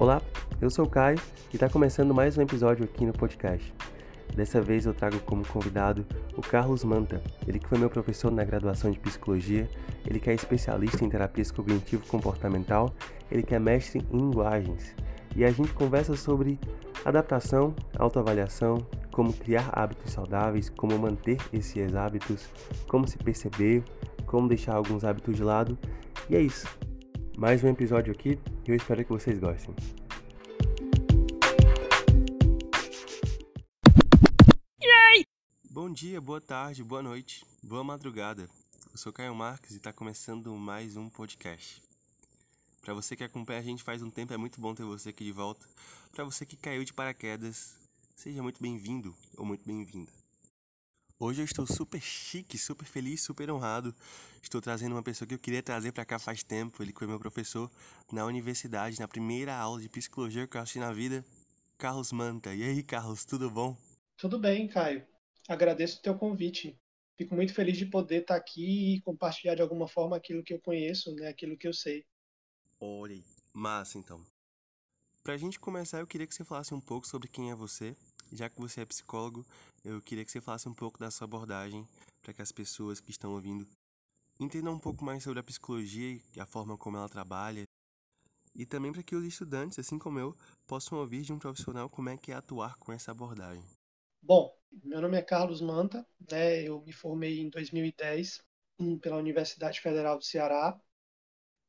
Olá, eu sou o Caio e está começando mais um episódio aqui no podcast. Dessa vez eu trago como convidado o Carlos Manta, ele que foi meu professor na graduação de psicologia, ele que é especialista em terapias cognitivo-comportamental, ele que é mestre em linguagens. E a gente conversa sobre adaptação, autoavaliação, como criar hábitos saudáveis, como manter esses hábitos, como se perceber, como deixar alguns hábitos de lado. E é isso. Mais um episódio aqui e eu espero que vocês gostem. Bom dia, boa tarde, boa noite, boa madrugada. Eu sou Caio Marques e está começando mais um podcast. Para você que acompanha a gente faz um tempo, é muito bom ter você aqui de volta. Para você que caiu de paraquedas, seja muito bem-vindo ou muito bem-vinda. Hoje eu estou super chique, super feliz, super honrado. Estou trazendo uma pessoa que eu queria trazer para cá faz tempo. Ele foi meu professor na universidade, na primeira aula de psicologia que eu assisti na vida, Carlos Manta. E aí, Carlos, tudo bom? Tudo bem, Caio agradeço o teu convite. Fico muito feliz de poder estar aqui e compartilhar de alguma forma aquilo que eu conheço, né, aquilo que eu sei. Olha, massa então. Para a gente começar, eu queria que você falasse um pouco sobre quem é você. Já que você é psicólogo, eu queria que você falasse um pouco da sua abordagem para que as pessoas que estão ouvindo entendam um pouco mais sobre a psicologia e a forma como ela trabalha. E também para que os estudantes, assim como eu, possam ouvir de um profissional como é que é atuar com essa abordagem. Bom, meu nome é Carlos Manta, né? Eu me formei em 2010 hum, pela Universidade Federal do Ceará.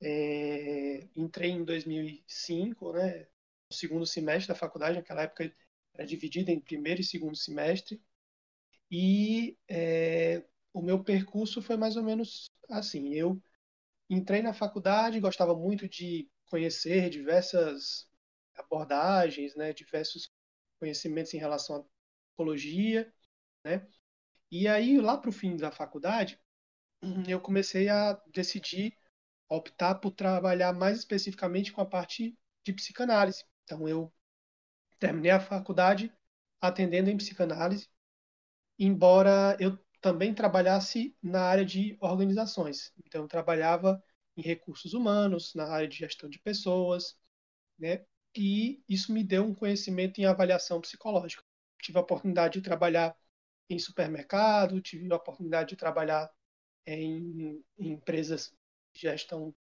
É, entrei em 2005, né? No segundo semestre da faculdade, naquela época era dividida em primeiro e segundo semestre. E é, o meu percurso foi mais ou menos assim. Eu entrei na faculdade, gostava muito de conhecer diversas abordagens, né? Diversos conhecimentos em relação psicologia, né? E aí, lá para o fim da faculdade, eu comecei a decidir optar por trabalhar mais especificamente com a parte de psicanálise. Então, eu terminei a faculdade atendendo em psicanálise, embora eu também trabalhasse na área de organizações. Então, eu trabalhava em recursos humanos, na área de gestão de pessoas, né? E isso me deu um conhecimento em avaliação psicológica tive a oportunidade de trabalhar em supermercado, tive a oportunidade de trabalhar em, em empresas de gestão,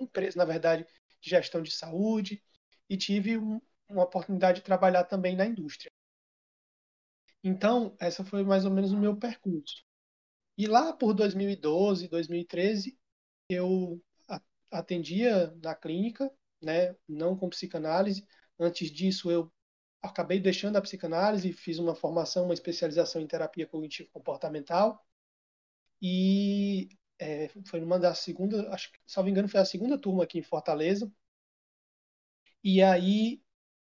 empresa na verdade de gestão de saúde e tive um, uma oportunidade de trabalhar também na indústria. Então, essa foi mais ou menos o meu percurso. E lá por 2012, 2013, eu atendia na clínica, né, não com psicanálise. Antes disso, eu acabei deixando a psicanálise, fiz uma formação, uma especialização em terapia cognitivo-comportamental e é, foi numa da segunda, acho que, salvo engano, foi a segunda turma aqui em Fortaleza. E aí,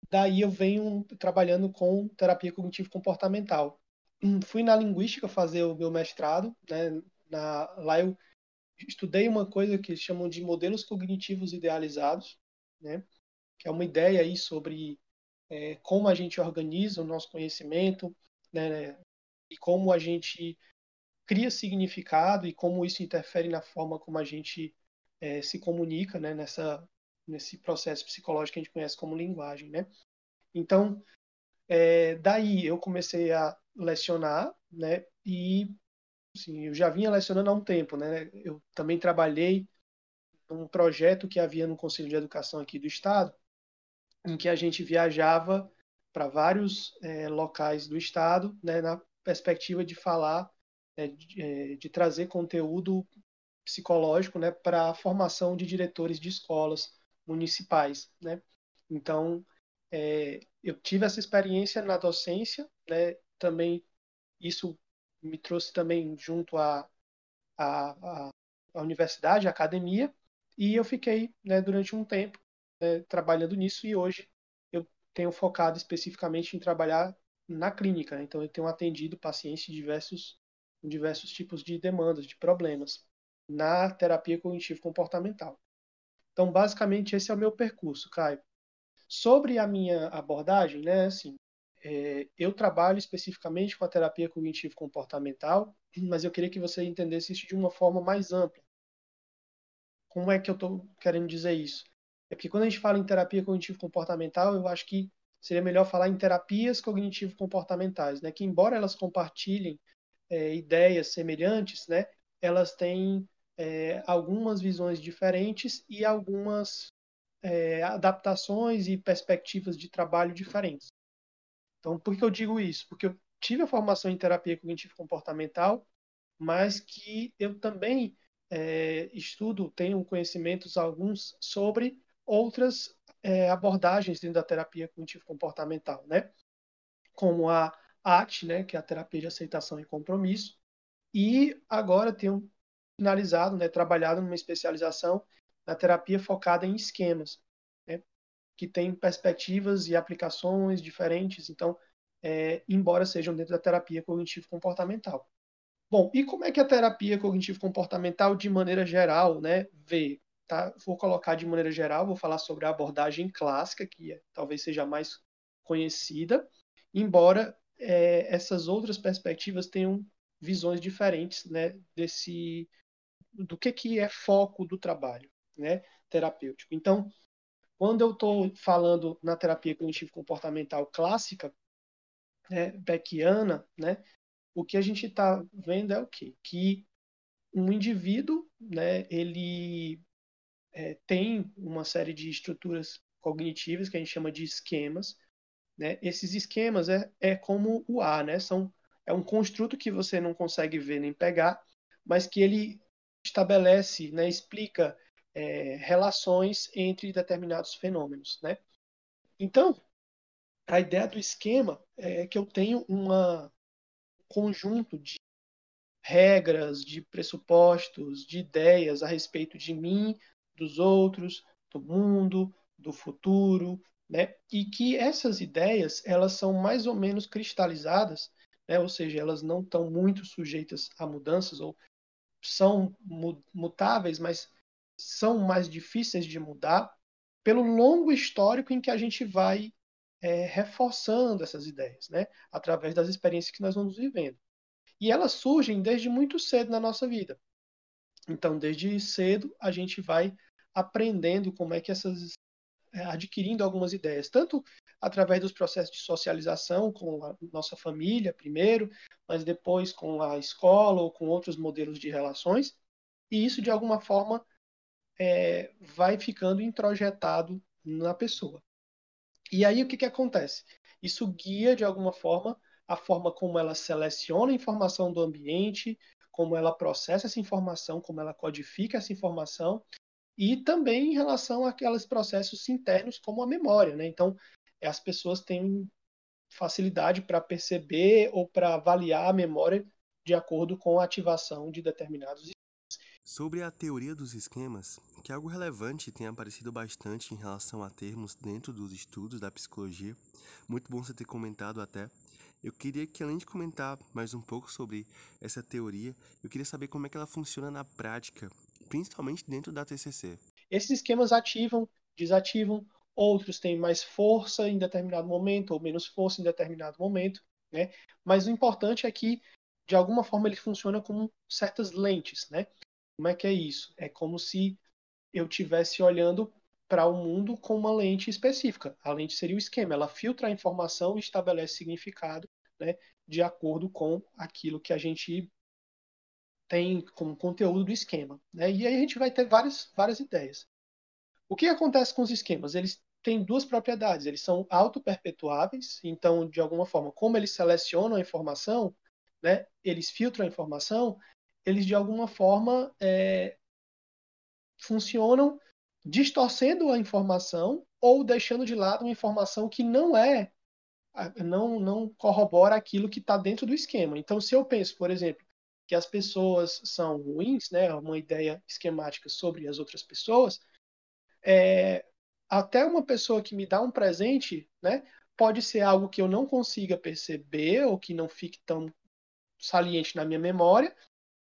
daí eu venho trabalhando com terapia cognitivo-comportamental. Fui na linguística fazer o meu mestrado, né? Na, lá eu estudei uma coisa que eles chamam de modelos cognitivos idealizados, né? Que é uma ideia aí sobre é, como a gente organiza o nosso conhecimento, né, e como a gente cria significado e como isso interfere na forma como a gente é, se comunica, né, nessa nesse processo psicológico que a gente conhece como linguagem, né? Então, é, daí eu comecei a lecionar, né? E assim, eu já vinha lecionando há um tempo, né? Eu também trabalhei num projeto que havia no Conselho de Educação aqui do Estado, em que a gente viajava para vários é, locais do estado, né, na perspectiva de falar, é, de, é, de, trazer conteúdo psicológico né, para a formação de diretores de escolas municipais. Né? Então, é, eu tive essa experiência na docência, né, também isso me trouxe também junto à a, universidade, a academia, e eu fiquei né, durante um tempo né, trabalhando nisso e hoje eu tenho focado especificamente em trabalhar na clínica. Né? Então, eu tenho atendido pacientes diversos, diversos tipos de demandas, de problemas, na terapia cognitivo-comportamental. Então, basicamente, esse é o meu percurso, Caio. Sobre a minha abordagem, né, assim, é, eu trabalho especificamente com a terapia cognitivo-comportamental, mas eu queria que você entendesse isso de uma forma mais ampla. Como é que eu estou querendo dizer isso? É porque quando a gente fala em terapia cognitivo-comportamental, eu acho que seria melhor falar em terapias cognitivo-comportamentais, né? Que embora elas compartilhem é, ideias semelhantes, né? Elas têm é, algumas visões diferentes e algumas é, adaptações e perspectivas de trabalho diferentes. Então, por que eu digo isso? Porque eu tive a formação em terapia cognitivo-comportamental, mas que eu também é, estudo, tenho conhecimentos alguns sobre outras é, abordagens dentro da terapia cognitivo-comportamental, né? Como a ACT, né, que é a terapia de aceitação e compromisso, e agora tenho finalizado, né, trabalhado numa especialização na terapia focada em esquemas, né, que tem perspectivas e aplicações diferentes, então, é, embora sejam dentro da terapia cognitivo-comportamental. Bom, e como é que a terapia cognitivo-comportamental, de maneira geral, né, vê? Tá? Vou colocar de maneira geral, vou falar sobre a abordagem clássica, que é, talvez seja mais conhecida, embora é, essas outras perspectivas tenham visões diferentes né, desse do que, que é foco do trabalho né, terapêutico. Então, quando eu estou falando na terapia cognitivo-comportamental clássica, né, beckiana, né, o que a gente está vendo é o quê? Que um indivíduo, né, ele é, tem uma série de estruturas cognitivas que a gente chama de esquemas. Né? Esses esquemas é, é como o ar, né? São, é um construto que você não consegue ver nem pegar, mas que ele estabelece, né, explica é, relações entre determinados fenômenos. Né? Então, a ideia do esquema é que eu tenho uma, conjunto de regras, de pressupostos, de ideias a respeito de mim, dos outros, do mundo, do futuro, né? E que essas ideias elas são mais ou menos cristalizadas, né? Ou seja, elas não estão muito sujeitas a mudanças ou são mutáveis, mas são mais difíceis de mudar pelo longo histórico em que a gente vai é, reforçando essas ideias, né? Através das experiências que nós vamos vivendo. E elas surgem desde muito cedo na nossa vida. Então, desde cedo, a gente vai aprendendo como é que essas. É, adquirindo algumas ideias, tanto através dos processos de socialização com a nossa família, primeiro, mas depois com a escola ou com outros modelos de relações. E isso, de alguma forma, é, vai ficando introjetado na pessoa. E aí o que, que acontece? Isso guia, de alguma forma, a forma como ela seleciona a informação do ambiente, como ela processa essa informação, como ela codifica essa informação, e também em relação àqueles processos internos, como a memória. Né? Então, as pessoas têm facilidade para perceber ou para avaliar a memória de acordo com a ativação de determinados Sobre a teoria dos esquemas, que algo relevante tem aparecido bastante em relação a termos dentro dos estudos da psicologia, muito bom você ter comentado até. Eu queria que, além de comentar mais um pouco sobre essa teoria, eu queria saber como é que ela funciona na prática, principalmente dentro da TCC. Esses esquemas ativam, desativam, outros têm mais força em determinado momento ou menos força em determinado momento, né? Mas o importante é que, de alguma forma, ele funciona como certas lentes, né? Como é que é isso? É como se eu tivesse olhando para o mundo com uma lente específica. A lente seria o esquema, ela filtra a informação e estabelece significado né, de acordo com aquilo que a gente tem como conteúdo do esquema. Né? E aí a gente vai ter várias, várias ideias. O que acontece com os esquemas? Eles têm duas propriedades. Eles são auto-perpetuáveis, então, de alguma forma, como eles selecionam a informação, né, eles filtram a informação, eles de alguma forma é, funcionam distorcendo a informação ou deixando de lado uma informação que não é não não corrobora aquilo que está dentro do esquema. Então, se eu penso, por exemplo, que as pessoas são ruins, né, uma ideia esquemática sobre as outras pessoas, é, até uma pessoa que me dá um presente, né, pode ser algo que eu não consiga perceber ou que não fique tão saliente na minha memória,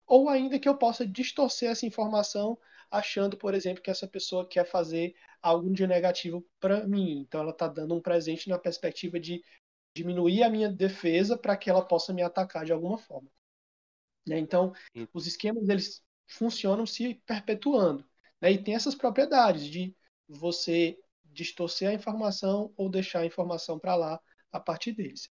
ou ainda que eu possa distorcer essa informação achando, por exemplo, que essa pessoa quer fazer algo de negativo para mim. Então ela está dando um presente na perspectiva de diminuir a minha defesa para que ela possa me atacar de alguma forma. Né? Então os esquemas eles funcionam se perpetuando né? e tem essas propriedades de você distorcer a informação ou deixar a informação para lá a partir deles.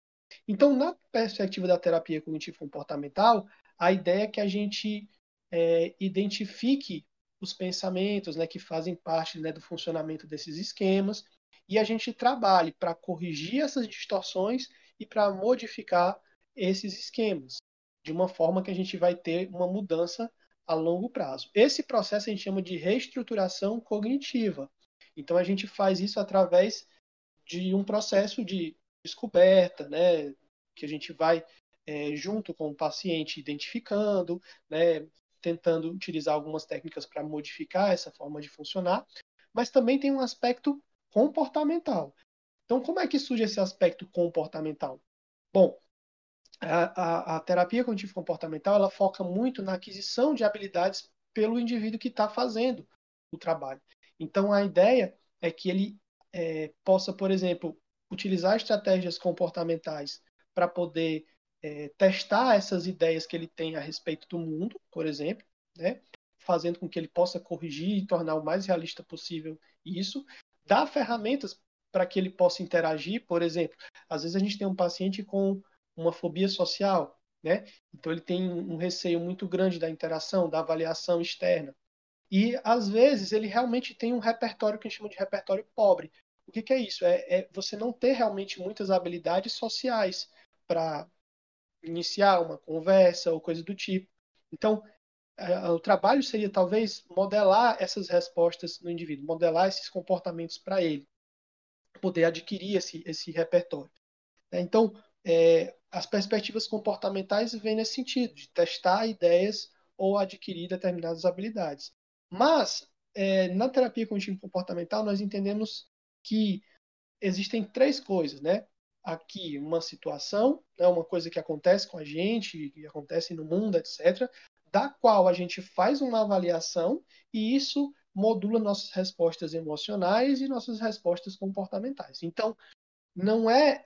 Então, na perspectiva da terapia cognitivo comportamental, a ideia é que a gente é, identifique os pensamentos né, que fazem parte né, do funcionamento desses esquemas e a gente trabalhe para corrigir essas distorções e para modificar esses esquemas de uma forma que a gente vai ter uma mudança a longo prazo. Esse processo a gente chama de reestruturação cognitiva. Então a gente faz isso através de um processo de descoberta, né, que a gente vai é, junto com o paciente identificando, né, tentando utilizar algumas técnicas para modificar essa forma de funcionar, mas também tem um aspecto comportamental. Então, como é que surge esse aspecto comportamental? Bom, a, a, terapia cognitivo comportamental ela foca muito na aquisição de habilidades pelo indivíduo que está fazendo o trabalho. Então, a ideia é que ele é, possa, por exemplo, utilizar estratégias comportamentais para poder é, testar essas ideias que ele tem a respeito do mundo, por exemplo, né? fazendo com que ele possa corrigir e tornar o mais realista possível isso, dar ferramentas para que ele possa interagir, por exemplo, às vezes a gente tem um paciente com uma fobia social, né? Então ele tem um receio muito grande da interação, da avaliação externa. E às vezes ele realmente tem um repertório que a gente chama de repertório pobre. O que, que é isso? É, é, você não ter realmente muitas habilidades sociais para iniciar uma conversa ou coisa do tipo. Então, o trabalho seria talvez modelar essas respostas no indivíduo, modelar esses comportamentos para ele, poder adquirir esse, esse repertório. Então, é, as perspectivas comportamentais vêm nesse sentido, de testar ideias ou adquirir determinadas habilidades. Mas, é, na terapia cognitivo comportamental, nós entendemos que existem três coisas, né? Aqui, uma situação, né, uma coisa que acontece com a gente, que acontece no mundo, etc., da qual a gente faz uma avaliação e isso modula nossas respostas emocionais e nossas respostas comportamentais. Então, não é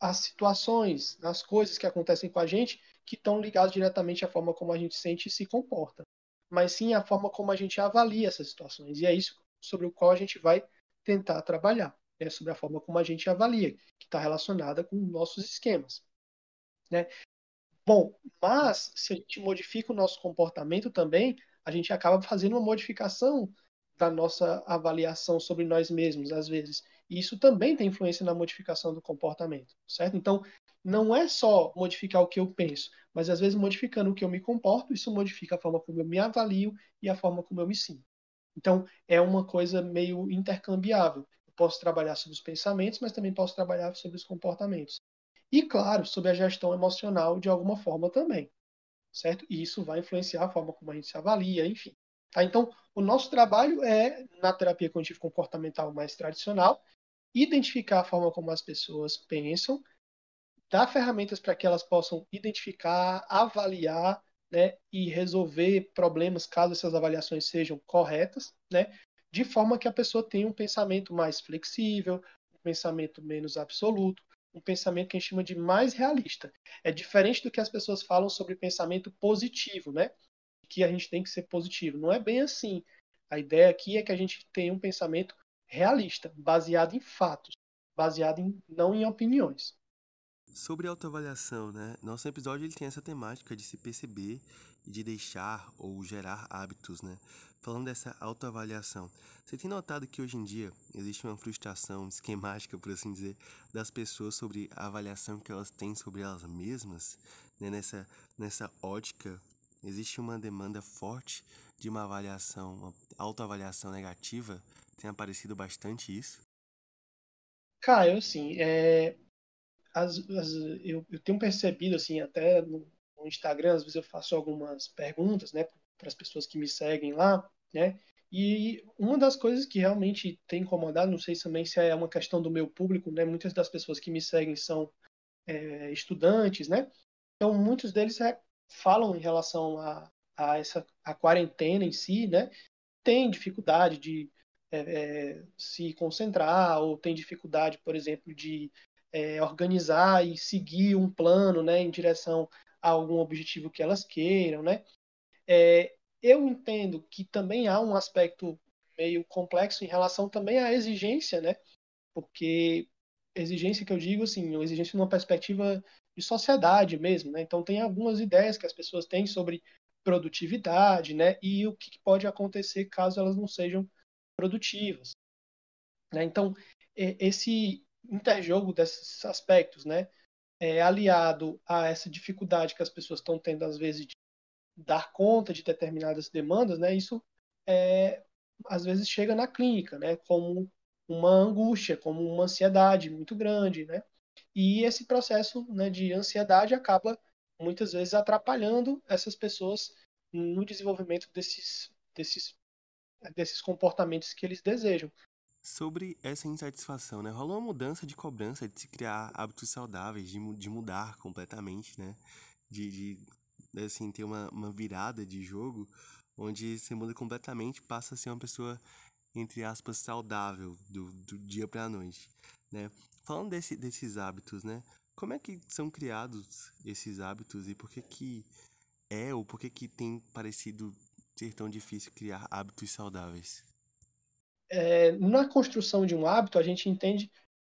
as situações, as coisas que acontecem com a gente que estão ligadas diretamente à forma como a gente sente e se comporta, mas sim a forma como a gente avalia essas situações. E é isso sobre o qual a gente vai tentar trabalhar, né? sobre a forma como a gente avalia, que está relacionada com nossos esquemas. Né? Bom, mas se a gente modifica o nosso comportamento também, a gente acaba fazendo uma modificação da nossa avaliação sobre nós mesmos, às vezes. E isso também tem influência na modificação do comportamento, certo? Então, não é só modificar o que eu penso, mas às vezes modificando o que eu me comporto, isso modifica a forma como eu me avalio e a forma como eu me sinto. Então, é uma coisa meio intercambiável. Eu posso trabalhar sobre os pensamentos, mas também posso trabalhar sobre os comportamentos. E, claro, sobre a gestão emocional de alguma forma também, certo? E isso vai influenciar a forma como a gente se avalia, enfim. Tá? Então, o nosso trabalho é, na terapia cognitivo comportamental mais tradicional, identificar a forma como as pessoas pensam, dar ferramentas para que elas possam identificar, avaliar né, e resolver problemas caso essas avaliações sejam corretas, né, de forma que a pessoa tenha um pensamento mais flexível, um pensamento menos absoluto, um pensamento que a gente chama de mais realista. É diferente do que as pessoas falam sobre pensamento positivo, né? Que a gente tem que ser positivo. Não é bem assim. A ideia aqui é que a gente tenha um pensamento realista, baseado em fatos, baseado em, não em opiniões. Sobre autoavaliação, né? Nosso episódio ele tem essa temática de se perceber e de deixar ou gerar hábitos, né? Falando dessa autoavaliação, você tem notado que hoje em dia existe uma frustração esquemática, por assim dizer, das pessoas sobre a avaliação que elas têm sobre elas mesmas, né? Nessa nessa ótica existe uma demanda forte de uma avaliação, uma autoavaliação negativa tem aparecido bastante isso? Caio, assim, é, as, as, eu, eu, tenho percebido, assim, até no, no, Instagram, às vezes eu faço algumas perguntas, né, para as pessoas que me seguem lá, né, e uma das coisas que realmente tem incomodado, não sei também se é uma questão do meu público, né, muitas das pessoas que me seguem são é, estudantes, né, então muitos deles é, falam em relação a, a essa a quarentena em si, né, tem dificuldade de é, é, se concentrar ou tem dificuldade, por exemplo, de é, organizar e seguir um plano né, em direção a algum objetivo que elas queiram. Né? É, eu entendo que também há um aspecto meio complexo em relação também à exigência, né? Porque exigência que eu digo, assim, uma exigência numa perspectiva de sociedade mesmo, né? Então tem algumas ideias que as pessoas têm sobre produtividade, né? E o que pode acontecer caso elas não sejam produtivas. Né? Então esse interjogo desses aspectos, né? É, aliado a essa dificuldade que as pessoas estão tendo às vezes de dar conta de determinadas demandas, né? Isso é, às vezes chega na clínica, né? Como uma angústia, como uma ansiedade muito grande, né? E esse processo né, de ansiedade acaba muitas vezes atrapalhando essas pessoas no desenvolvimento desses, desses, desses comportamentos que eles desejam. Sobre essa insatisfação, né? Rola uma mudança de cobrança de se criar hábitos saudáveis, de, de mudar completamente, né? De, de assim, ter uma, uma virada de jogo onde você muda completamente, passa a ser uma pessoa, entre aspas, saudável do, do dia pra noite, né? Falando desse, desses hábitos, né? Como é que são criados esses hábitos e por que que é ou por que que tem parecido ser tão difícil criar hábitos saudáveis? É, na construção de um hábito, a gente entende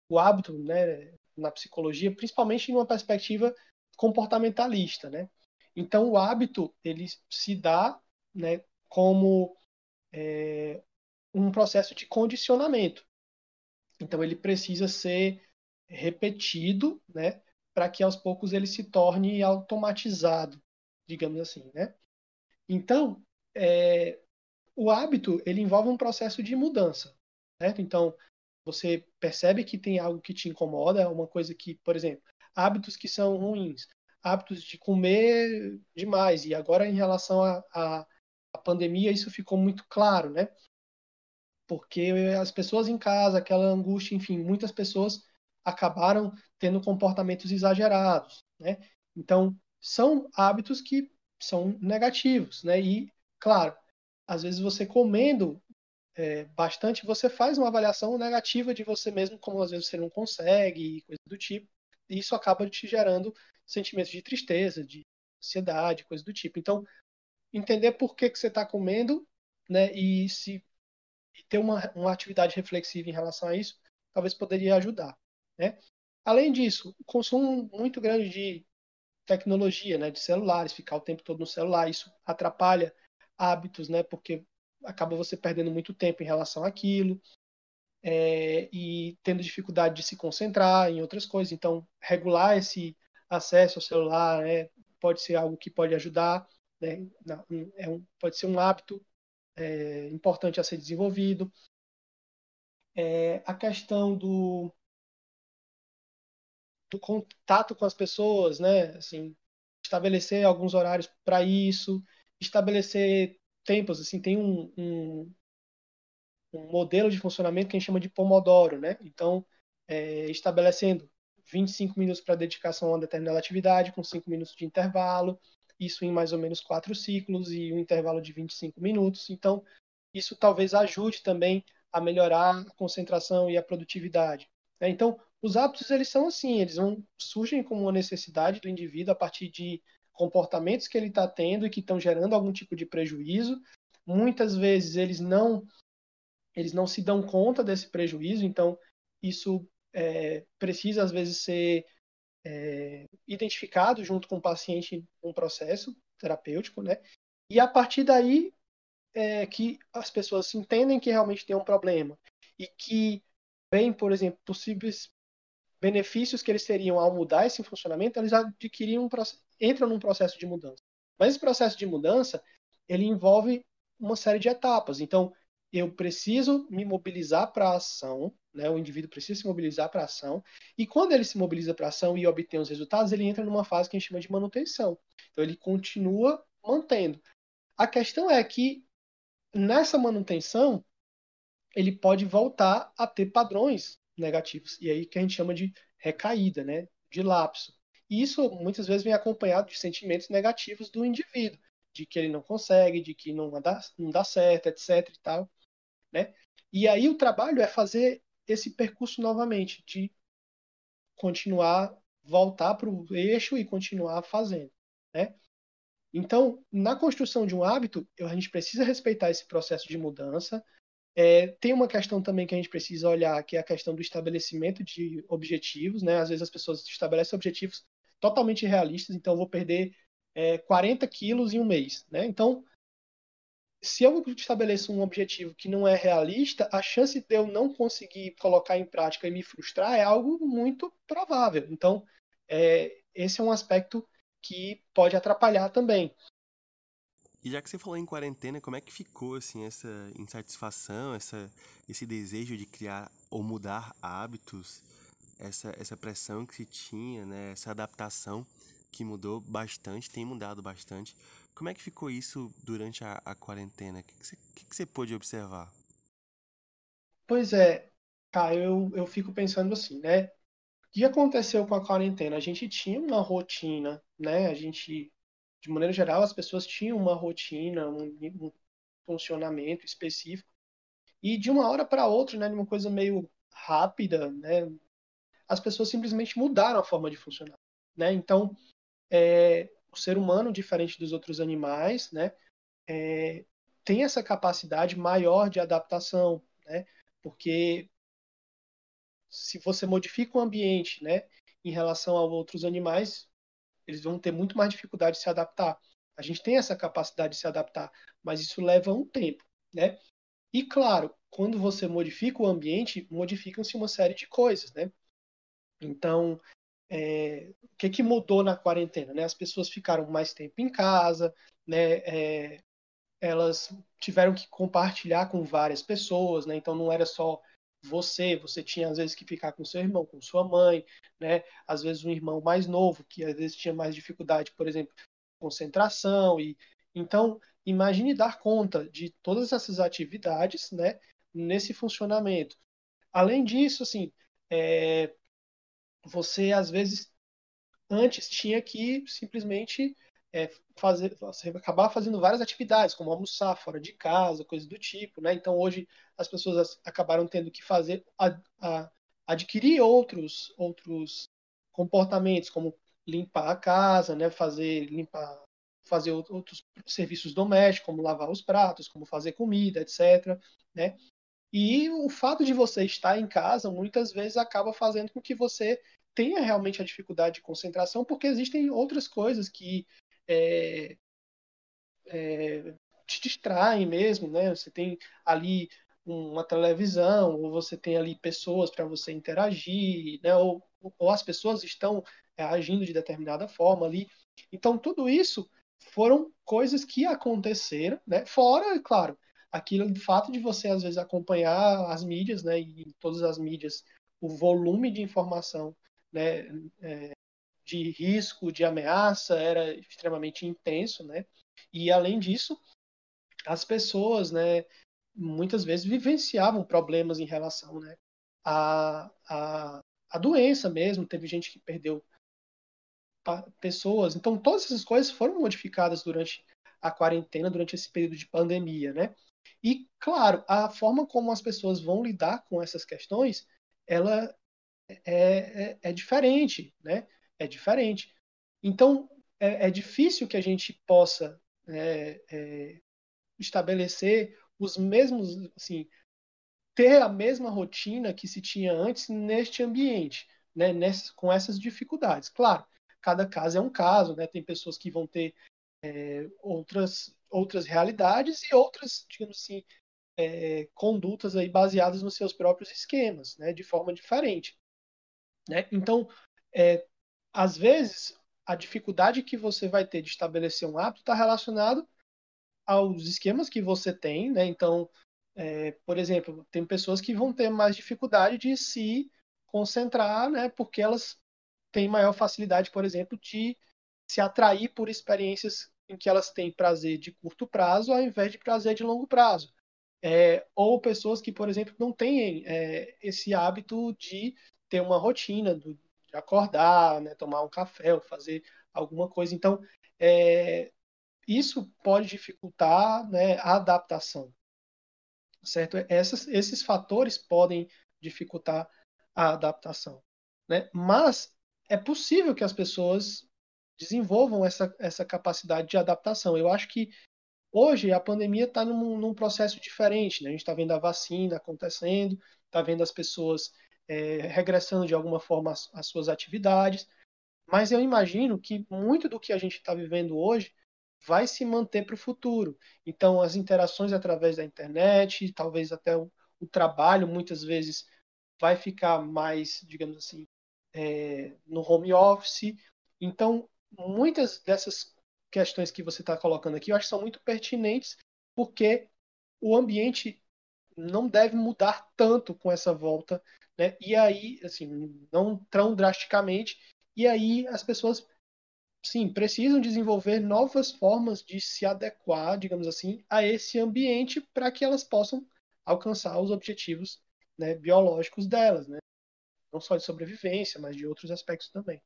o hábito, né, na psicologia, principalmente em uma perspectiva comportamentalista, né? Então, o hábito ele se dá né, como é, um processo de condicionamento. Então, ele precisa ser repetido né, para que aos poucos ele se torne automatizado, digamos assim. Né? Então, é, o hábito ele envolve um processo de mudança. Certo? Então, você percebe que tem algo que te incomoda, uma coisa que, por exemplo, hábitos que são ruins hábitos de comer demais. E agora, em relação à pandemia, isso ficou muito claro, né? Porque as pessoas em casa, aquela angústia, enfim, muitas pessoas acabaram tendo comportamentos exagerados, né? Então, são hábitos que são negativos, né? E, claro, às vezes você comendo é, bastante, você faz uma avaliação negativa de você mesmo, como às vezes você não consegue, coisa do tipo. E isso acaba te gerando sentimentos de tristeza, de ansiedade, coisa do tipo. Então, entender por que, que você está comendo, né, e se e ter uma, uma atividade reflexiva em relação a isso, talvez poderia ajudar, né? Além disso, o consumo muito grande de tecnologia, né, de celulares, ficar o tempo todo no celular, isso atrapalha hábitos, né, porque acaba você perdendo muito tempo em relação àquilo é, e tendo dificuldade de se concentrar em outras coisas. Então, regular esse acesso ao celular, né, pode ser algo que pode ajudar, né, é um, pode ser um hábito é, importante a ser desenvolvido. É, a questão do, do contato com as pessoas, né, assim, estabelecer alguns horários para isso, estabelecer tempos, assim, tem um, um, um, modelo de funcionamento que a gente chama de Pomodoro, né? Então, é, estabelecendo 25 minutos para dedicação a uma determinada atividade, com 5 minutos de intervalo, isso em mais ou menos quatro ciclos e um intervalo de 25 minutos. Então, isso talvez ajude também a melhorar a concentração e a produtividade. Né? Então, os hábitos eles são assim, eles vão, surgem como uma necessidade do indivíduo a partir de comportamentos que ele está tendo e que estão gerando algum tipo de prejuízo. Muitas vezes eles não eles não se dão conta desse prejuízo, então isso é, precisa, às vezes, ser é, identificado junto com o paciente um processo terapêutico, né? E a partir daí é que as pessoas entendem que realmente tem um problema e que vem, por exemplo, possíveis benefícios que eles teriam ao mudar esse funcionamento, eles adquiriam um entram num processo de mudança. Mas esse processo de mudança, ele envolve uma série de etapas. Então, eu preciso me mobilizar para a ação, né? O indivíduo precisa se mobilizar para a ação. E quando ele se mobiliza para a ação e obtém os resultados, ele entra numa fase que a gente chama de manutenção. Então ele continua mantendo. A questão é que nessa manutenção ele pode voltar a ter padrões negativos. E aí que a gente chama de recaída, né? De lapso. E isso muitas vezes vem acompanhado de sentimentos negativos do indivíduo, de que ele não consegue, de que não dá, não dá certo, etc. E tal, né? E aí o trabalho é fazer esse percurso novamente, de continuar, voltar para o eixo e continuar fazendo. Né? Então, na construção de um hábito, a gente precisa respeitar esse processo de mudança, É, tem uma questão também que a gente precisa olhar, que é a questão do estabelecimento de objetivos, né? Às vezes as pessoas estabelecem objetivos totalmente realistas, então eu vou perder é, 40 quilos em um mês, né? Então, se eu estabeleço um objetivo que não é realista, a chance de eu não conseguir colocar em prática e me frustrar é algo muito provável. Então, é, esse é um aspecto que pode atrapalhar também. E já que você falou em quarentena, como é que ficou assim essa insatisfação, essa, esse desejo de criar ou mudar hábitos, essa, essa pressão que se tinha, né, essa adaptação que mudou bastante, tem mudado bastante. Como é que ficou isso durante a, a quarentena? O que, que, você, que, que você pôde observar? Pois é, tá, eu, eu fico pensando assim, né? O que aconteceu com a quarentena? A gente tinha uma rotina, né? A gente de maneira geral, as pessoas tinham uma rotina, um, um funcionamento específico. E de uma hora para outra, né, uma coisa meio rápida, né, as pessoas simplesmente mudaram a forma de funcionar. Né? Então, é, o ser humano, diferente dos outros animais, né, é, tem essa capacidade maior de adaptação, né? porque se você modifica o ambiente né, em relação a outros animais, eles vão ter muito mais dificuldade de se adaptar. A gente tem essa capacidade de se adaptar, mas isso leva um tempo, né? E claro, quando você modifica o ambiente, modificam-se uma série de coisas, né? Então, é, o que, que mudou na quarentena? Né? As pessoas ficaram mais tempo em casa, né? É, elas tiveram que compartilhar com várias pessoas, né? Então não era só você, você tinha às vezes que ficar com seu irmão, com sua mãe, né? Às vezes um irmão mais novo que às vezes tinha mais dificuldade, por exemplo, concentração e então imagine dar conta de todas essas atividades, né? Nesse funcionamento. Além disso, assim, é, você às vezes antes tinha que simplesmente é, fazer, acabar fazendo várias atividades, como almoçar fora de casa, coisas do tipo, né? Então hoje as pessoas acabaram tendo que fazer, a, a, adquirir outros, outros comportamentos, como limpar a casa, né? Fazer, limpar, fazer outros serviços domésticos, como lavar os pratos, como fazer comida, etc. Né? E o fato de você estar em casa muitas vezes acaba fazendo com que você tenha realmente a dificuldade de concentração, porque existem outras coisas que é, é, te distraem mesmo, né? Você tem ali uma televisão, ou você tem ali pessoas para você interagir, né? Ou, ou as pessoas estão é, agindo de determinada forma ali. Então, tudo isso foram coisas que aconteceram, né? Fora, claro, aquilo de fato de você às vezes acompanhar as mídias, né? E todas as mídias, o volume de informação, né? É, de risco, de ameaça era extremamente intenso, né? E além disso, as pessoas, né, muitas vezes vivenciavam problemas em relação, né, à, à, à doença mesmo. Teve gente que perdeu pessoas. Então, todas essas coisas foram modificadas durante a quarentena, durante esse período de pandemia, né? E, claro, a forma como as pessoas vão lidar com essas questões, ela é, é, é diferente, né? é diferente. Então, é, é difícil que a gente possa é, é, estabelecer os mesmos, assim, ter a mesma rotina que se tinha antes neste ambiente, né, nesse, com essas dificuldades. Claro, cada caso é um caso, né, tem pessoas que vão ter é, outras, outras realidades e outras, digamos assim, é, condutas aí baseadas nos seus próprios esquemas, né, de forma diferente. Né? Então, é, às vezes, a dificuldade que você vai ter de estabelecer um hábito está relacionado aos esquemas que você tem, né? Então, é, por exemplo, tem pessoas que vão ter mais dificuldade de se concentrar, né? Porque elas têm maior facilidade, por exemplo, de se atrair por experiências em que elas têm prazer de curto prazo ao invés de prazer de longo prazo. É, ou pessoas que, por exemplo, não têm é, esse hábito de ter uma rotina do, acordar, né, tomar um café ou fazer alguma coisa. Então, é, isso pode dificultar né, a adaptação, certo? Essas, esses fatores podem dificultar a adaptação, né? Mas é possível que as pessoas desenvolvam essa, essa capacidade de adaptação. Eu acho que Hoje, a pandemia está num, num, processo diferente. Né? A gente está vendo a vacina acontecendo, está vendo as pessoas é, regressando de alguma forma às, suas atividades. Mas eu imagino que muito do que a gente está vivendo hoje vai se manter para o futuro. Então, as interações através da internet, talvez até o, o trabalho, muitas vezes vai ficar mais, digamos assim, é, no home office. Então, muitas dessas questões que você está colocando aqui, eu acho que são muito pertinentes, porque o ambiente não deve mudar tanto com essa volta, né? E aí, assim, não tão drasticamente, e aí as pessoas, sim, precisam desenvolver novas formas de se adequar, digamos assim, a esse ambiente para que elas possam alcançar os objetivos né, biológicos delas, né? Não só de sobrevivência, mas de outros aspectos também.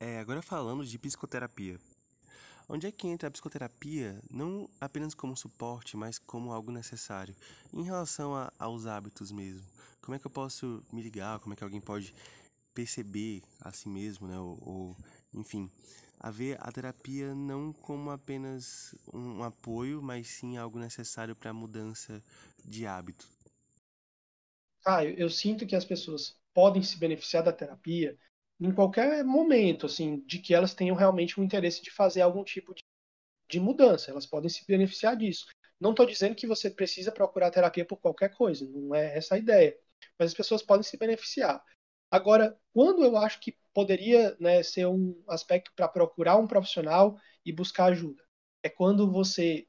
É, agora falando de psicoterapia. Onde é que entra a psicoterapia, não apenas como suporte, mas como algo necessário? Em relação a, aos hábitos mesmo, como é que eu posso me ligar? Como é que alguém pode perceber a si mesmo, né? Ou, ou enfim, a ver a terapia não como apenas um apoio, mas sim algo necessário para a mudança de hábito. Ah, eu, eu sinto que as pessoas podem se beneficiar da terapia em qualquer momento, assim, de que elas tenham realmente um interesse de fazer algum tipo de, de mudança. Elas podem se beneficiar disso. Não estou dizendo que você precisa procurar terapia por qualquer coisa, não é essa a ideia. Mas as pessoas podem se beneficiar. Agora, quando eu acho que poderia né, ser um aspecto para procurar um profissional e buscar ajuda, é quando você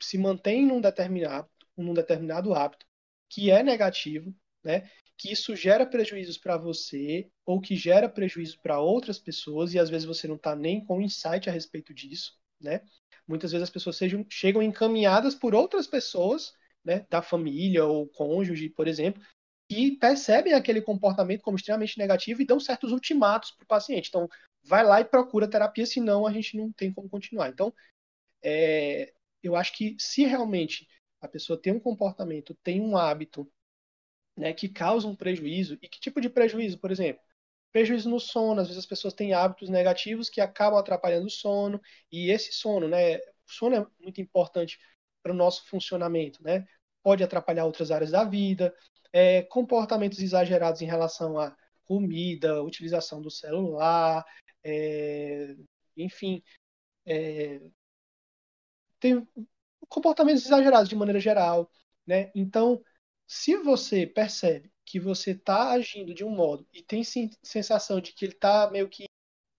se mantém num determinado, num determinado hábito que é negativo, né, que isso gera prejuízos para você ou que gera prejuízo para outras pessoas e às vezes você não está nem com insight a respeito disso, né? Muitas vezes as pessoas sejam, chegam encaminhadas por outras pessoas, né, da família ou cônjuge, por exemplo, que percebem aquele comportamento como extremamente negativo e dão certos ultimatos para o paciente. Então, vai lá e procura terapia, senão a gente não tem como continuar. Então, é, eu acho que se realmente a pessoa tem um comportamento, tem um hábito né, que causam prejuízo. E que tipo de prejuízo, por exemplo? Prejuízo no sono. Às vezes as pessoas têm hábitos negativos que acabam atrapalhando o sono. E esse sono, né? O sono é muito importante para o nosso funcionamento, né? Pode atrapalhar outras áreas da vida. É, comportamentos exagerados em relação à comida, utilização do celular, é, enfim, é, tem comportamentos exagerados de maneira geral, né? Então, se você percebe que você está agindo de um modo e tem sensação de que ele está meio que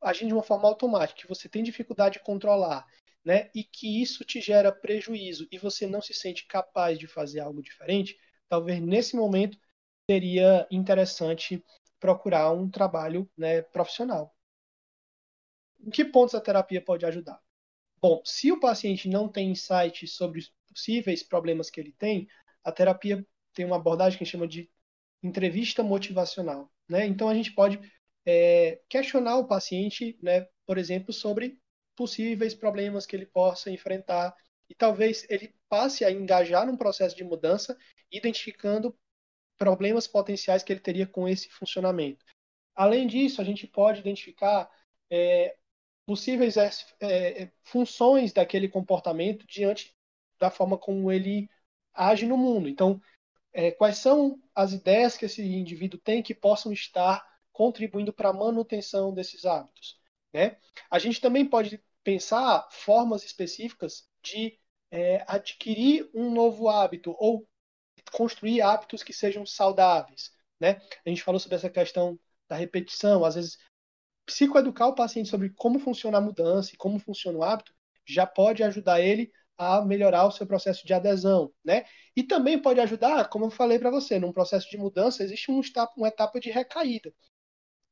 agindo de uma forma automática, que você tem dificuldade de controlar, né, e que isso te gera prejuízo e você não se sente capaz de fazer algo diferente, talvez nesse momento seria interessante procurar um trabalho né, profissional. Em que pontos a terapia pode ajudar? Bom, se o paciente não tem insight sobre os possíveis problemas que ele tem, a terapia tem uma abordagem que chama de entrevista motivacional. Né? Então, a gente pode é, questionar o paciente, né, por exemplo, sobre possíveis problemas que ele possa enfrentar e talvez ele passe a engajar num processo de mudança, identificando problemas potenciais que ele teria com esse funcionamento. Além disso, a gente pode identificar é, possíveis é, é funções daquele comportamento diante da forma como ele age no mundo. Então, é, quais são as ideias que esse indivíduo tem que possam estar contribuindo para a manutenção desses hábitos. Né? A gente também pode pensar formas específicas de é, adquirir um novo hábito ou construir hábitos que sejam saudáveis. Né? A gente falou sobre essa questão da repetição, às vezes psicoeducar o paciente sobre como funciona a mudança e como funciona o hábito já pode ajudar ele a melhorar o seu processo de adesão, né? E também pode ajudar, como eu falei para você, num processo de mudança existe um etapa, uma etapa de recaída,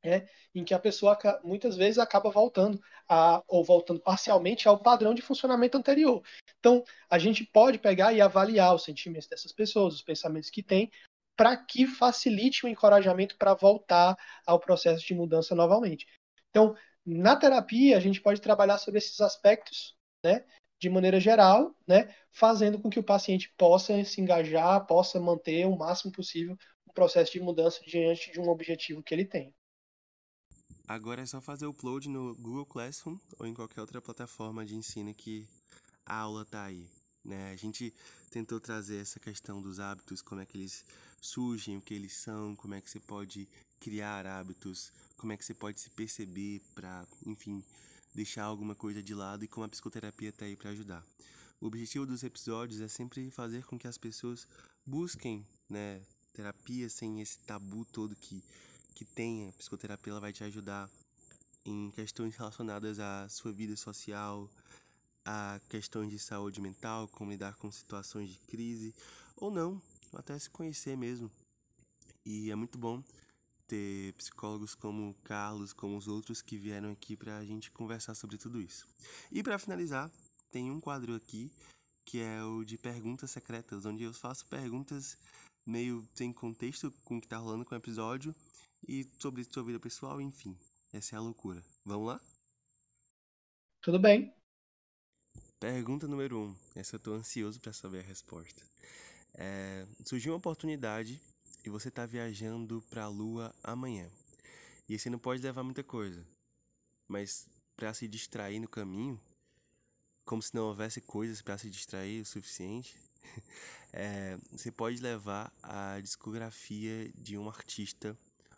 né? em que a pessoa muitas vezes acaba voltando a, ou voltando parcialmente ao padrão de funcionamento anterior. Então, a gente pode pegar e avaliar os sentimentos dessas pessoas, os pensamentos que têm, para que facilite o encorajamento para voltar ao processo de mudança novamente. Então, na terapia, a gente pode trabalhar sobre esses aspectos, né? De maneira geral, né, fazendo com que o paciente possa se engajar, possa manter o máximo possível o processo de mudança diante de um objetivo que ele tem. Agora é só fazer o upload no Google Classroom ou em qualquer outra plataforma de ensino que a aula tá aí. Né? A gente tentou trazer essa questão dos hábitos, como é que eles surgem, o que eles são, como é que você pode criar hábitos, como é que você pode se perceber para, enfim, deixar alguma coisa de lado e como a psicoterapia está aí para ajudar. O objetivo dos episódios é sempre fazer com que as pessoas busquem, né, terapia sem esse tabu todo que que tem. A psicoterapia ela vai te ajudar em questões relacionadas à sua vida social, a questões de saúde mental, como lidar com situações de crise ou não, até se conhecer mesmo. E é muito bom ter psicólogos como o Carlos, como os outros que vieram aqui para a gente conversar sobre tudo isso. E para finalizar, tem um quadro aqui que é o de perguntas secretas, onde eu faço perguntas meio sem contexto com o que está rolando com o episódio e sobre sua vida pessoal, enfim. Essa é a loucura. Vamos lá? Tudo bem. Pergunta número 1. Um. Essa eu tô ansioso para saber a resposta. É, surgiu uma oportunidade e você tá viajando para a lua amanhã. E você não pode levar muita coisa. Mas para se distrair no caminho, como se não houvesse coisas para se distrair o suficiente, é, você pode levar a discografia de um artista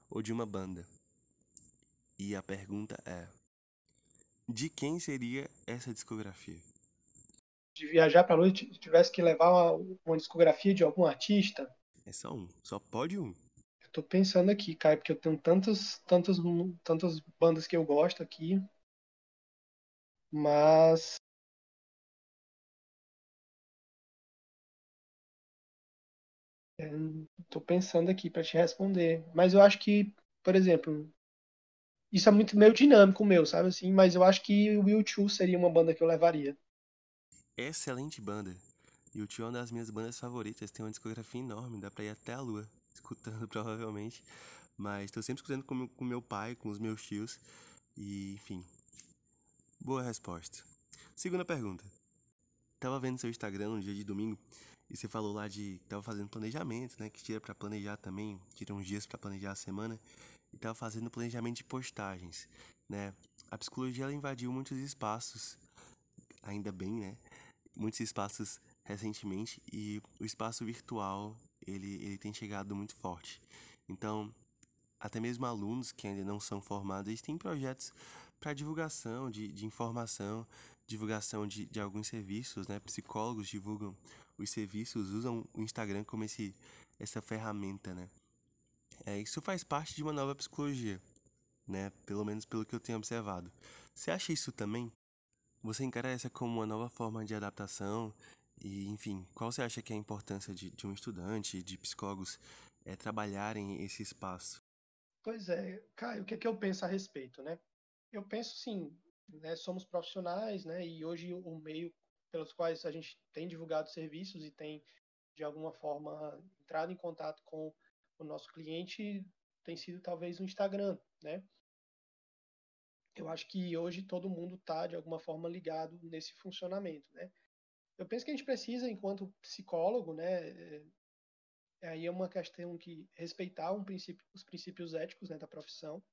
ou de uma banda. E a pergunta é: de quem seria essa discografia? De viajar para a lua tivesse que levar uma, uma, discografia de algum artista? É só um, só pode um. Eu tô pensando aqui, Caio, porque eu tenho tantas, tantas, tantas bandas que eu gosto aqui. Mas Estou pensando aqui para te responder, mas eu acho que, por exemplo, isso é muito meio dinâmico meu, sabe assim, mas eu acho que o U2 seria uma banda que eu levaria. Excelente banda. U2 é uma das minhas bandas favoritas, tem uma discografia enorme, dá pra ir até a lua, escutando provavelmente, mas estou sempre escutando com com meu pai, com os meus tios, e enfim. Boa resposta. Segunda pergunta. Tava vendo seu Instagram no dia de domingo e você falou lá de tava fazendo planejamento, né? Que tira para planejar também, tira uns dias para planejar a semana. E tava fazendo planejamento de postagens, né? A psicologia ela invadiu muitos espaços, ainda bem, né? Muitos espaços recentemente e o espaço virtual ele, ele tem chegado muito forte. Então, até mesmo alunos que ainda não são formados, eles têm projetos para divulgação de, de informação, divulgação de, de alguns serviços, né? Psicólogos divulgam os serviços usam o Instagram como esse, essa ferramenta, né? É, isso faz parte de uma nova psicologia, né? Pelo menos pelo que eu tenho observado. Você acha isso também? Você encara essa como uma nova forma de adaptação? E, enfim, qual você acha que é a importância de, de um estudante, de psicólogos, é, trabalharem esse espaço? Pois é, Caio, o que, é que eu penso a respeito, né? Eu penso, sim, né, somos profissionais, né, e hoje o meio pelos quais a gente tem divulgado serviços e tem, de alguma forma, entrado em contato com o nosso cliente, tem sido talvez o Instagram, né? Eu acho que hoje todo mundo está, de alguma forma, ligado nesse funcionamento, né? Eu penso que a gente precisa, enquanto psicólogo, né, é, aí é uma questão que respeitar um princípio, os princípios éticos né, da profissão,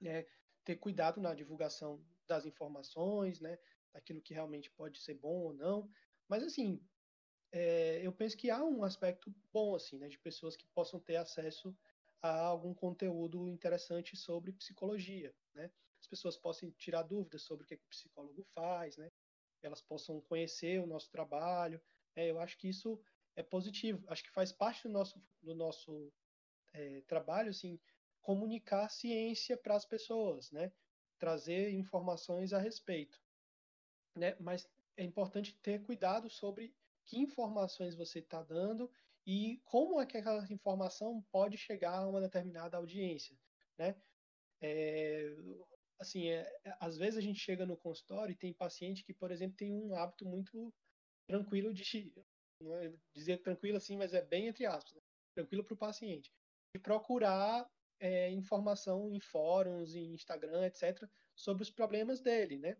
né, ter cuidado na divulgação das informações, né, daquilo que realmente pode ser bom ou não. Mas, assim, é, eu penso que há um aspecto bom, assim, né, de pessoas que possam ter acesso a algum conteúdo interessante sobre psicologia, né? As pessoas possam tirar dúvidas sobre o que, é que o psicólogo faz, né? Elas possam conhecer o nosso trabalho. É, eu acho que isso é positivo. Acho que faz parte do nosso, do nosso é, trabalho, assim, comunicar ciência para as pessoas, né? Trazer informações a respeito né? Mas é importante ter cuidado sobre que informações você está dando e como é que aquela informação pode chegar a uma determinada audiência, né? É, assim, é, às vezes a gente chega no consultório e tem paciente que, por exemplo, tem um hábito muito tranquilo de não é dizer tranquilo assim, mas é bem entre aspas, né? tranquilo para o paciente, de procurar é, informação em fóruns, em Instagram, etc, sobre os problemas dele, né?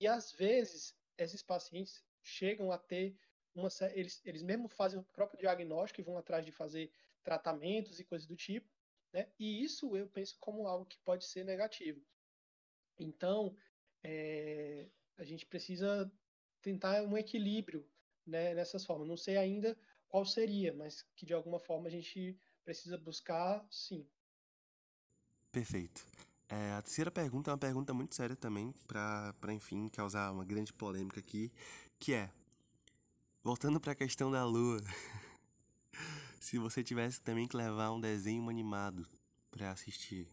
E às vezes esses pacientes chegam a ter uma eles eles mesmo fazem o próprio diagnóstico e vão atrás de fazer tratamentos e coisas do tipo, né? E isso eu penso como algo que pode ser negativo. Então, é, a gente precisa tentar um equilíbrio né, nessas formas. Não sei ainda qual seria, mas que de alguma forma a gente precisa buscar, sim. Perfeito. É, a terceira pergunta é uma pergunta muito séria também, para, enfim, causar uma grande polêmica aqui, que é, voltando para a questão da lua, se você tivesse também que levar um desenho animado para assistir,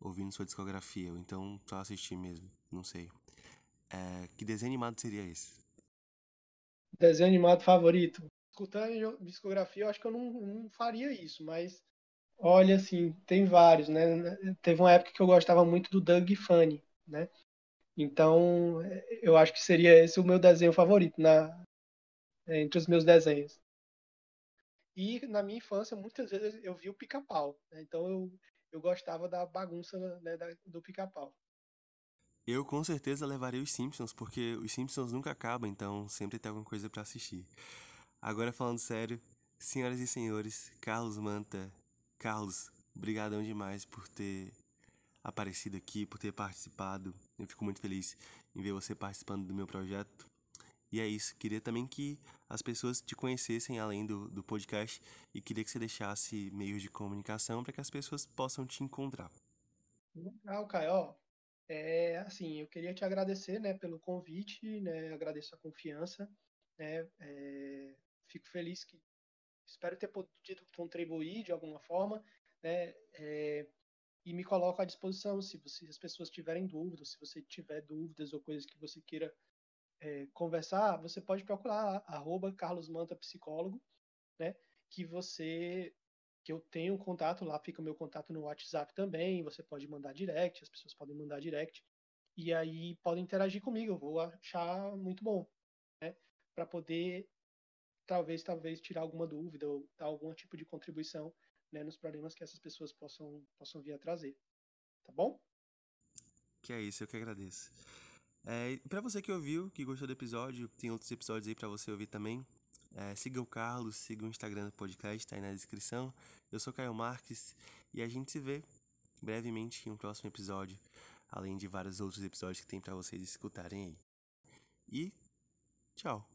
ouvindo sua discografia, ou então só assistir mesmo, não sei. É, que desenho animado seria esse? Desenho animado favorito? Escutando discografia, eu acho que eu não, não faria isso, mas olha, assim, tem vários, né? Teve uma época que eu gostava muito do Doug Funny, né? Então, eu acho que seria esse o meu desenho favorito na, entre os meus desenhos. E na minha infância, muitas vezes eu vi o pica-pau. Né? Então eu, eu gostava da bagunça né, da, do pica-pau. Eu com certeza levaria os Simpsons, porque os Simpsons nunca acabam, então sempre tem alguma coisa para assistir. Agora falando sério, senhoras e senhores, Carlos Manta, Carlos, brigadão demais por ter aparecido aqui, por ter participado. Eu fico muito feliz em ver você participando do meu projeto. E é isso, queria também que as pessoas te conhecessem além do, do podcast e queria que você deixasse meios de comunicação para que as pessoas possam te encontrar. Legal, Caio. É, assim, eu queria te agradecer, né, pelo convite, né, agradeço a confiança, né, é, fico feliz que, espero ter podido contribuir de alguma forma, né, é, e me coloco à disposição se, você, se as pessoas tiverem dúvidas, se você tiver dúvidas ou coisas que você queira é, conversar, você pode procurar arroba Carlos Manta Psicólogo, né, que você que eu tenho contato, lá fica o meu contato no WhatsApp também, você pode mandar direct, as pessoas podem mandar direct, e aí podem interagir comigo, eu vou achar muito bom, né? Para poder talvez talvez tirar alguma dúvida ou dar algum tipo de contribuição, né, nos problemas que essas pessoas possam possam vir a trazer. Tá bom? Que é isso, eu que agradeço. É, para você que ouviu, que gostou do episódio, tem outros episódios aí para você ouvir também. É, siga o Carlos, siga o Instagram do podcast, tá aí na descrição. Eu sou Caio Marques e a gente se vê brevemente em um próximo episódio, além de vários outros episódios que tem para vocês escutarem aí. E tchau.